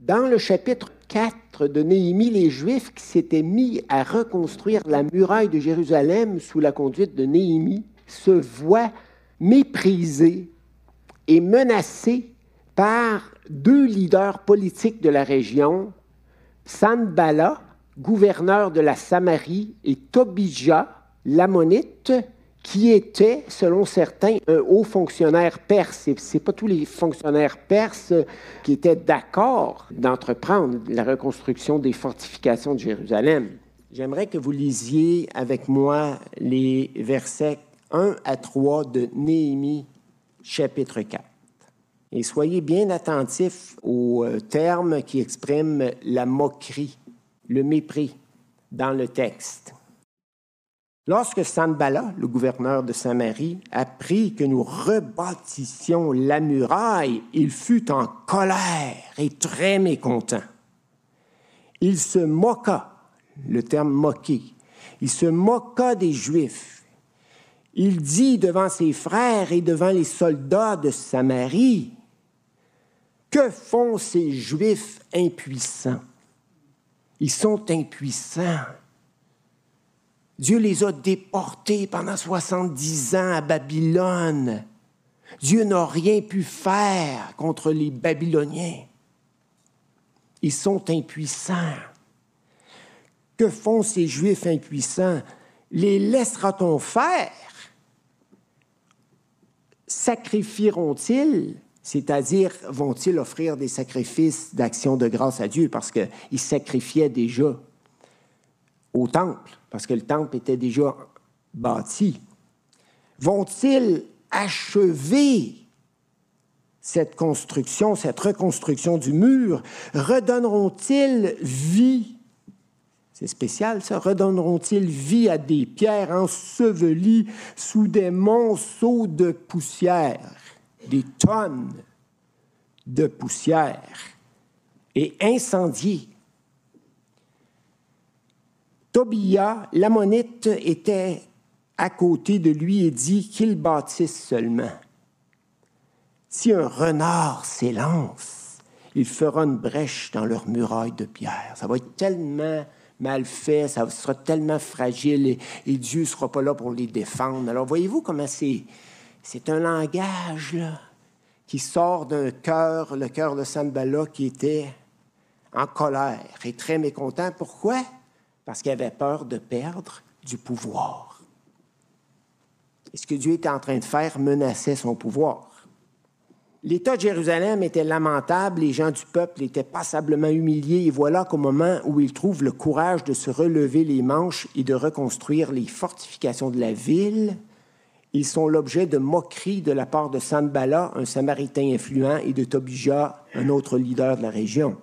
Dans le chapitre 4 de Néhémie, les Juifs qui s'étaient mis à reconstruire la muraille de Jérusalem sous la conduite de Néhémie se voient méprisés et menacés par deux leaders politiques de la région, Sanbala, gouverneur de la Samarie, et Tobija, l'ammonite, qui était, selon certains, un haut fonctionnaire perse. Ce n'est pas tous les fonctionnaires perses qui étaient d'accord d'entreprendre la reconstruction des fortifications de Jérusalem. J'aimerais que vous lisiez avec moi les versets 1 à 3 de Néhémie, chapitre 4. Et soyez bien attentifs aux euh, termes qui expriment la moquerie, le mépris dans le texte. Lorsque Sanbala, le gouverneur de Samarie, apprit que nous rebâtissions la muraille, il fut en colère et très mécontent. Il se moqua, le terme moquer, il se moqua des Juifs. Il dit devant ses frères et devant les soldats de Samarie, Que font ces Juifs impuissants? Ils sont impuissants Dieu les a déportés pendant 70 ans à Babylone. Dieu n'a rien pu faire contre les Babyloniens. Ils sont impuissants. Que font ces Juifs impuissants? Les laissera-t-on faire? Sacrifieront-ils, c'est-à-dire vont-ils offrir des sacrifices d'action de grâce à Dieu parce qu'ils sacrifiaient déjà? Au temple? parce que le temple était déjà bâti. Vont-ils achever cette construction, cette reconstruction du mur? Redonneront-ils vie? C'est spécial, ça. Redonneront-ils vie à des pierres ensevelies sous des monceaux de poussière, des tonnes de poussière, et incendiées? Tobia, l'ammonite, était à côté de lui et dit qu'il bâtisse seulement. Si un renard s'élance, il fera une brèche dans leur muraille de pierre. Ça va être tellement mal fait, ça sera tellement fragile et, Dieu ne sera pas là pour les défendre. Alors voyez-vous comment c'est, c'est un langage qui sort d'un cœur, le cœur de Sanbala qui était en colère et très mécontent. Pourquoi? Parce qu'il avait peur de perdre du pouvoir. Et ce que Dieu était en train de faire menaçait son pouvoir. L'État de Jérusalem était lamentable, les gens du peuple étaient passablement humiliés, et voilà qu'au moment où ils trouvent le courage de se relever les manches et de reconstruire les fortifications de la ville, ils sont l'objet de moqueries de la part de Sanbala, un Samaritain influent, et de Tobija, un autre leader de la région.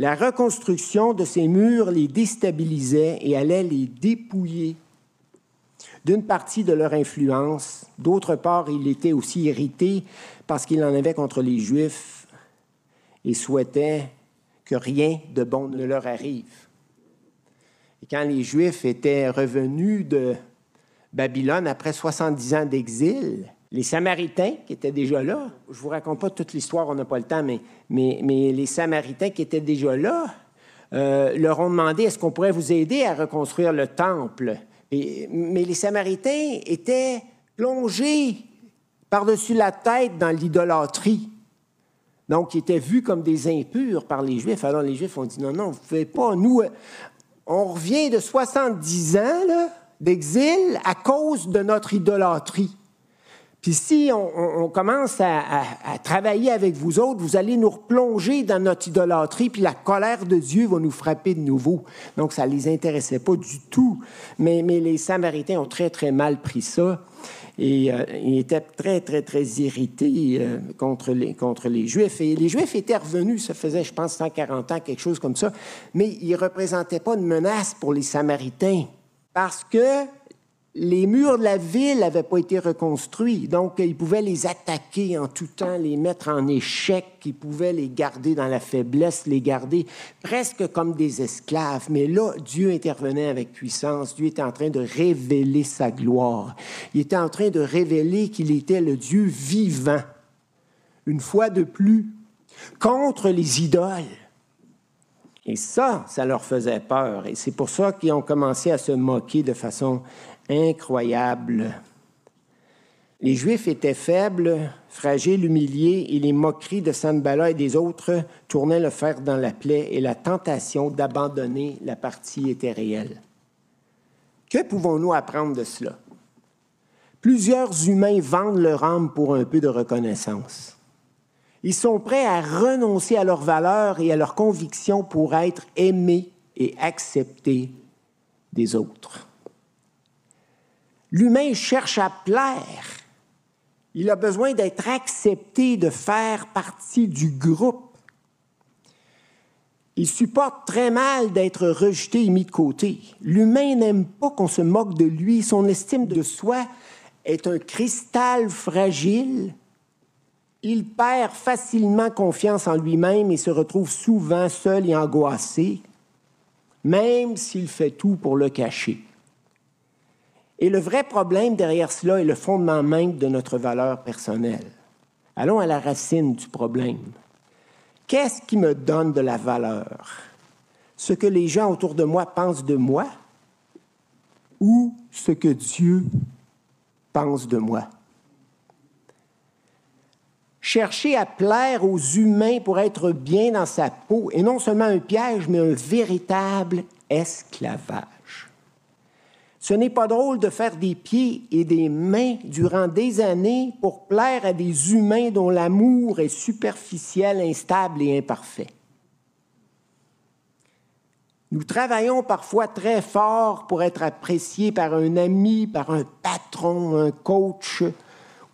La reconstruction de ces murs les déstabilisait et allait les dépouiller d'une partie de leur influence. D'autre part, il était aussi irrité parce qu'il en avait contre les Juifs et souhaitait que rien de bon ne leur arrive. Et quand les Juifs étaient revenus de Babylone après 70 ans d'exil, les Samaritains qui étaient déjà là, je vous raconte pas toute l'histoire, on n'a pas le temps, mais, mais, les Samaritains qui étaient déjà là euh, leur ont demandé est-ce qu'on pourrait vous aider à reconstruire le temple? mais les Samaritains étaient plongés par-dessus la tête dans l'idolâtrie. Donc, ils étaient vus comme des impurs par les Juifs. Alors, les Juifs ont dit non, non, vous ne pouvez pas. Nous, on revient de 70 ans d'exil à cause de notre idolâtrie. Puis si on, commence à, travailler avec vous autres, vous allez nous replonger dans notre idolâtrie, puis la colère de Dieu va nous frapper de nouveau. Donc ça ne les intéressait pas du tout. Mais, les Samaritains ont très, très mal pris ça. Et euh, ils étaient très, très, très irrités euh, contre, les, contre les Juifs. Et les Juifs étaient revenus, ça faisait, je pense, 140 ans, quelque chose comme ça. Mais ils ne représentaient pas une menace pour les Samaritains. Parce que les murs de la ville n'avaient pas été reconstruits, donc ils pouvaient les attaquer en tout temps, les mettre en échec, ils pouvaient les garder dans la faiblesse, les garder presque comme des esclaves. Mais là, Dieu intervenait avec puissance, Dieu était en train de révéler sa gloire. Il était en train de révéler qu'il était le Dieu vivant. Une fois de plus, contre les idoles. Et ça, ça leur faisait peur. Et c'est pour ça qu'ils ont commencé à se moquer de façon incroyable. Les Juifs étaient faibles, fragiles, humiliés, et les moqueries de Sanbala et des autres tournaient le fer dans la plaie, et la tentation d'abandonner la partie était réelle. Que pouvons-nous apprendre de cela? Plusieurs humains vendent leur âme pour un peu de reconnaissance. Ils sont prêts à renoncer à leurs valeurs et à leurs convictions pour être aimés et acceptés des autres. L'humain cherche à plaire. Il a besoin d'être accepté, de faire partie du groupe. Il supporte très mal d'être rejeté et mis de côté. L'humain n'aime pas qu'on se moque de lui. Son estime de soi est un cristal fragile il perd facilement confiance en lui-même et se retrouve souvent seul et angoissé, même s'il fait tout pour le cacher. Et le vrai problème derrière cela est le fondement même de notre valeur personnelle. Allons à la racine du problème. Qu'est-ce qui me donne de la valeur? Ce que les gens autour de moi pensent de moi ou ce que Dieu pense de moi? chercher à plaire aux humains pour être bien dans sa peau est non seulement un piège, mais un véritable esclavage. Ce n'est pas drôle de faire des pieds et des mains durant des années pour plaire à des humains dont l'amour est superficiel, instable et imparfait. Nous travaillons parfois très fort pour être appréciés par un ami, par un patron, un coach,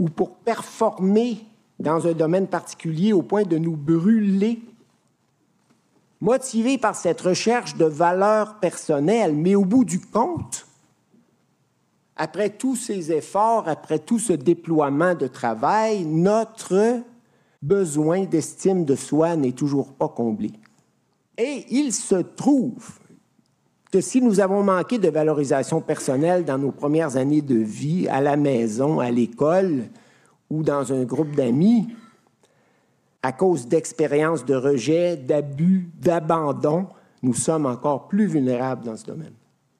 ou pour performer dans un domaine particulier au point de nous brûler, motivés par cette recherche de valeur personnelle. Mais au bout du compte, après tous ces efforts, après tout ce déploiement de travail, notre besoin d'estime de soi n'est toujours pas comblé. Et il se trouve que si nous avons manqué de valorisation personnelle dans nos premières années de vie, à la maison, à l'école, ou dans un groupe d'amis, à cause d'expériences de rejet, d'abus, d'abandon, nous sommes encore plus vulnérables dans ce domaine.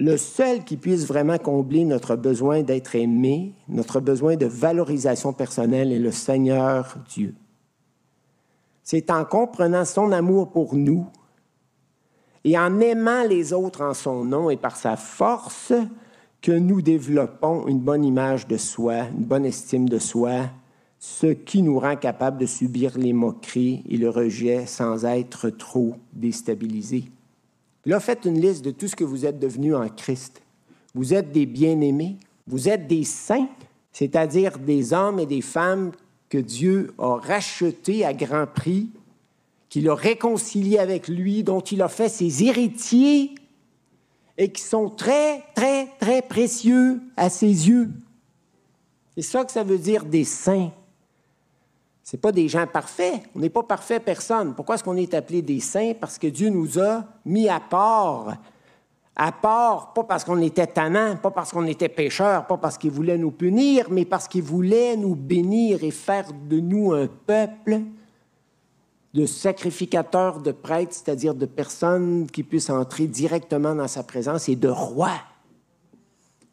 Le seul qui puisse vraiment combler notre besoin d'être aimé, notre besoin de valorisation personnelle est le Seigneur Dieu. C'est en comprenant son amour pour nous et en aimant les autres en son nom et par sa force que nous développons une bonne image de soi, une bonne estime de soi, ce qui nous rend capable de subir les moqueries et le rejet sans être trop déstabilisés. Là, faites une liste de tout ce que vous êtes devenu en Christ. Vous êtes des bien-aimés, vous êtes des saints, c'est-à-dire des hommes et des femmes que Dieu a rachetés à grand prix, qu'il a réconciliés avec lui, dont il a fait ses héritiers et qui sont très, très, très précieux à ses yeux. C'est ça que ça veut dire des saints. Ce pas des gens parfaits. On n'est pas parfait personne. Pourquoi est-ce qu'on est appelé des saints? Parce que Dieu nous a mis à part. À part, pas parce qu'on était tannant, pas parce qu'on était pécheurs, pas parce qu'il voulait nous punir, mais parce qu'il voulait nous bénir et faire de nous un peuple de sacrificateurs, de prêtres, c'est-à-dire de personnes qui puissent entrer directement dans sa présence, et de rois.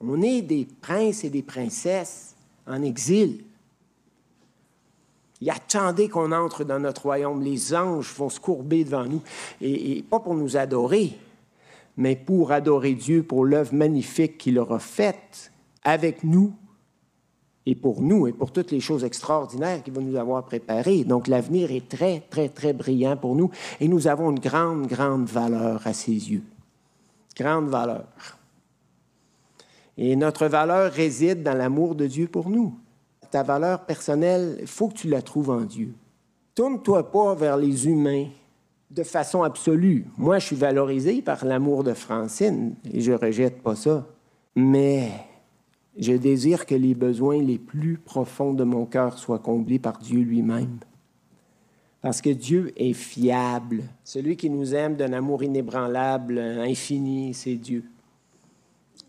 On est des princes et des princesses en exil. Il attendait qu'on entre dans notre royaume. Les anges vont se courber devant nous, et, pas pour nous adorer, mais pour adorer Dieu pour l'œuvre magnifique qu'il aura faite avec nous et pour nous et pour toutes les choses extraordinaires qu'il va nous avoir préparées. Donc l'avenir est très, très, très brillant pour nous et nous avons une grande, grande valeur à ses yeux. Grande valeur. Et notre valeur réside dans l'amour de Dieu pour nous. Ta valeur personnelle, il faut que tu la trouves en Dieu. Tourne-toi pas vers les humains de façon absolue. Moi, je suis valorisé par l'amour de Francine et je rejette pas ça. Mais je désire que les besoins les plus profonds de mon cœur soient comblés par Dieu lui-même. Parce que Dieu est fiable. Celui qui nous aime d'un amour inébranlable, infini, c'est Dieu.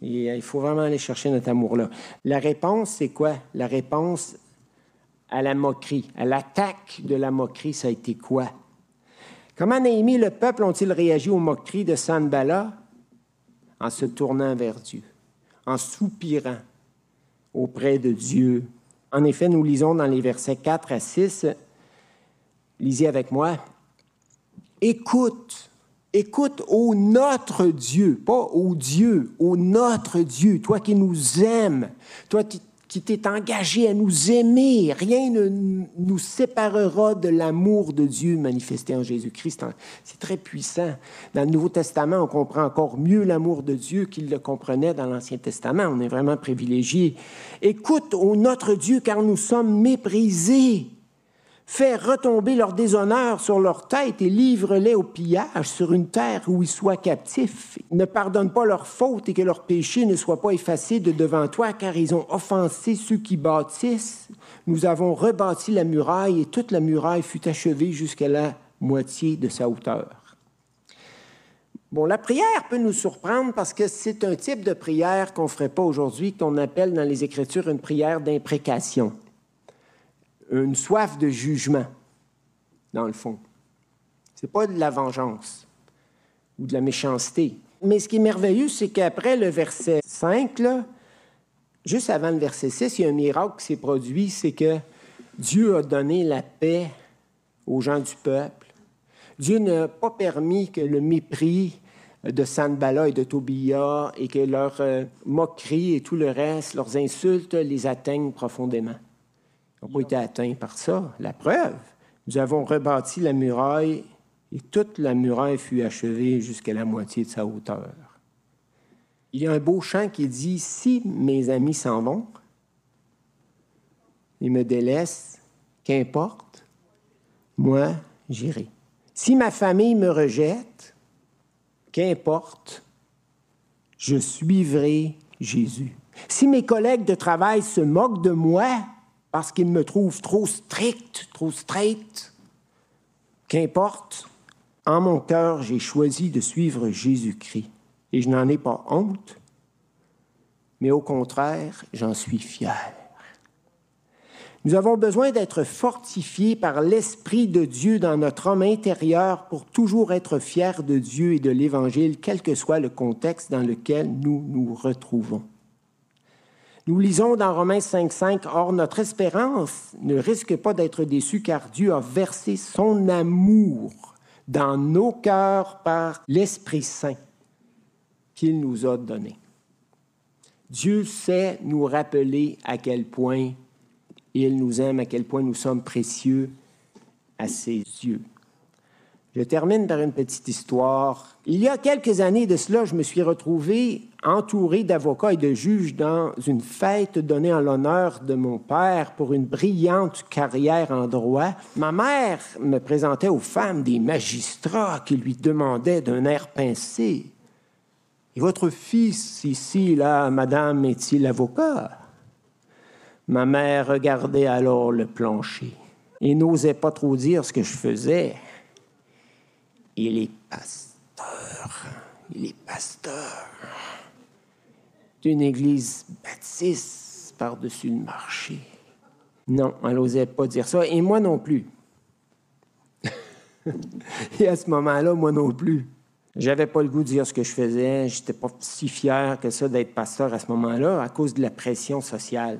Et il faut vraiment aller chercher notre amour-là. La réponse, c'est quoi? La réponse à la moquerie, à l'attaque de la moquerie, ça a été quoi? Comment Néhémie le peuple ont-ils réagi aux moqueries de Sanbala? En se tournant vers Dieu, en soupirant auprès de Dieu. En effet, nous lisons dans les versets 4 à 6, lisez avec moi, Écoute, écoute au notre Dieu, pas au Dieu, au notre Dieu, toi qui nous aimes, toi qui t'est engagé à nous aimer. Rien ne nous séparera de l'amour de Dieu manifesté en Jésus-Christ. C'est très puissant. Dans le Nouveau Testament, on comprend encore mieux l'amour de Dieu qu'il le comprenait dans l'Ancien Testament. On est vraiment privilégié. Écoute, ô notre Dieu, car nous sommes méprisés. Fais retomber leur déshonneur sur leur tête et livre-les au pillage sur une terre où ils soient captifs. Ne pardonne pas leurs fautes et que leurs péchés ne soient pas effacés de devant toi, car ils ont offensé ceux qui bâtissent. Nous avons rebâti la muraille et toute la muraille fut achevée jusqu'à la moitié de sa hauteur. Bon, la prière peut nous surprendre parce que c'est un type de prière qu'on ne ferait pas aujourd'hui, qu'on appelle dans les Écritures une prière d'imprécation une soif de jugement, dans le fond. Ce n'est pas de la vengeance ou de la méchanceté. Mais ce qui est merveilleux, c'est qu'après le verset 5, là, juste avant le verset 6, il y a un miracle qui s'est produit, c'est que Dieu a donné la paix aux gens du peuple. Dieu n'a pas permis que le mépris de Sanbala et de Tobia et que leurs euh, moqueries et tout le reste, leurs insultes les atteignent profondément pas été atteints par ça. La preuve, nous avons rebâti la muraille et toute la muraille fut achevée jusqu'à la moitié de sa hauteur. Il y a un beau chant qui dit Si mes amis s'en vont, ils me délaissent, qu'importe, moi j'irai. Si ma famille me rejette, qu'importe, je suivrai Jésus. Si mes collègues de travail se moquent de moi, parce qu'il me trouve trop strict, trop straight. Qu'importe, en mon cœur, j'ai choisi de suivre Jésus-Christ. Et je n'en ai pas honte, mais au contraire, j'en suis fier. Nous avons besoin d'être fortifiés par l'Esprit de Dieu dans notre homme intérieur pour toujours être fiers de Dieu et de l'Évangile, quel que soit le contexte dans lequel nous nous retrouvons. Nous lisons dans Romains 5.5, Or notre espérance ne risque pas d'être déçue car Dieu a versé son amour dans nos cœurs par l'Esprit Saint qu'il nous a donné. Dieu sait nous rappeler à quel point il nous aime, à quel point nous sommes précieux à ses yeux. Je termine par une petite histoire. Il y a quelques années de cela, je me suis retrouvé entouré d'avocats et de juges dans une fête donnée en l'honneur de mon père pour une brillante carrière en droit. Ma mère me présentait aux femmes des magistrats qui lui demandaient d'un air pincé Et votre fils ici, là, madame, est-il avocat? Ma mère regardait alors le plancher et n'osait pas trop dire ce que je faisais. Il est pasteur. Il est pasteur d'une église baptiste par-dessus le marché. Non, elle n'osait pas dire ça. Et moi non plus. Et à ce moment-là, moi non plus. J'avais pas le goût de dire ce que je faisais. J'étais pas si fier que ça d'être pasteur à ce moment-là à cause de la pression sociale.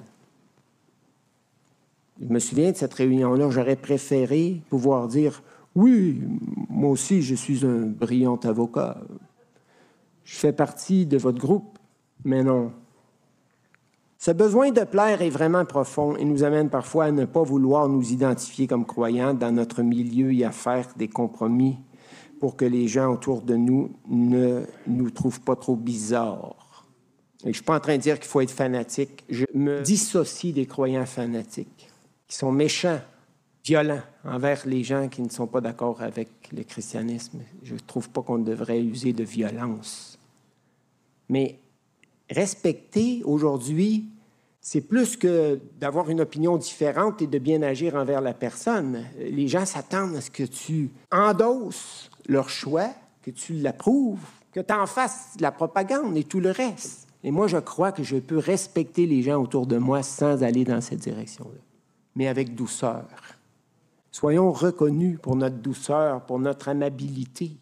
Je me souviens de cette réunion-là. J'aurais préféré pouvoir dire oui, moi aussi, je suis un brillant avocat. Je fais partie de votre groupe, mais non. Ce besoin de plaire est vraiment profond et nous amène parfois à ne pas vouloir nous identifier comme croyants dans notre milieu et à faire des compromis pour que les gens autour de nous ne nous trouvent pas trop bizarres. Et je ne suis pas en train de dire qu'il faut être fanatique. Je me dissocie des croyants fanatiques qui sont méchants violent envers les gens qui ne sont pas d'accord avec le christianisme. Je ne trouve pas qu'on devrait user de violence. Mais respecter aujourd'hui, c'est plus que d'avoir une opinion différente et de bien agir envers la personne. Les gens s'attendent à ce que tu endosses leur choix, que tu l'approuves, que tu en fasses la propagande et tout le reste. Et moi, je crois que je peux respecter les gens autour de moi sans aller dans cette direction-là. mais avec douceur. Soyons reconnus pour notre douceur, pour notre amabilité.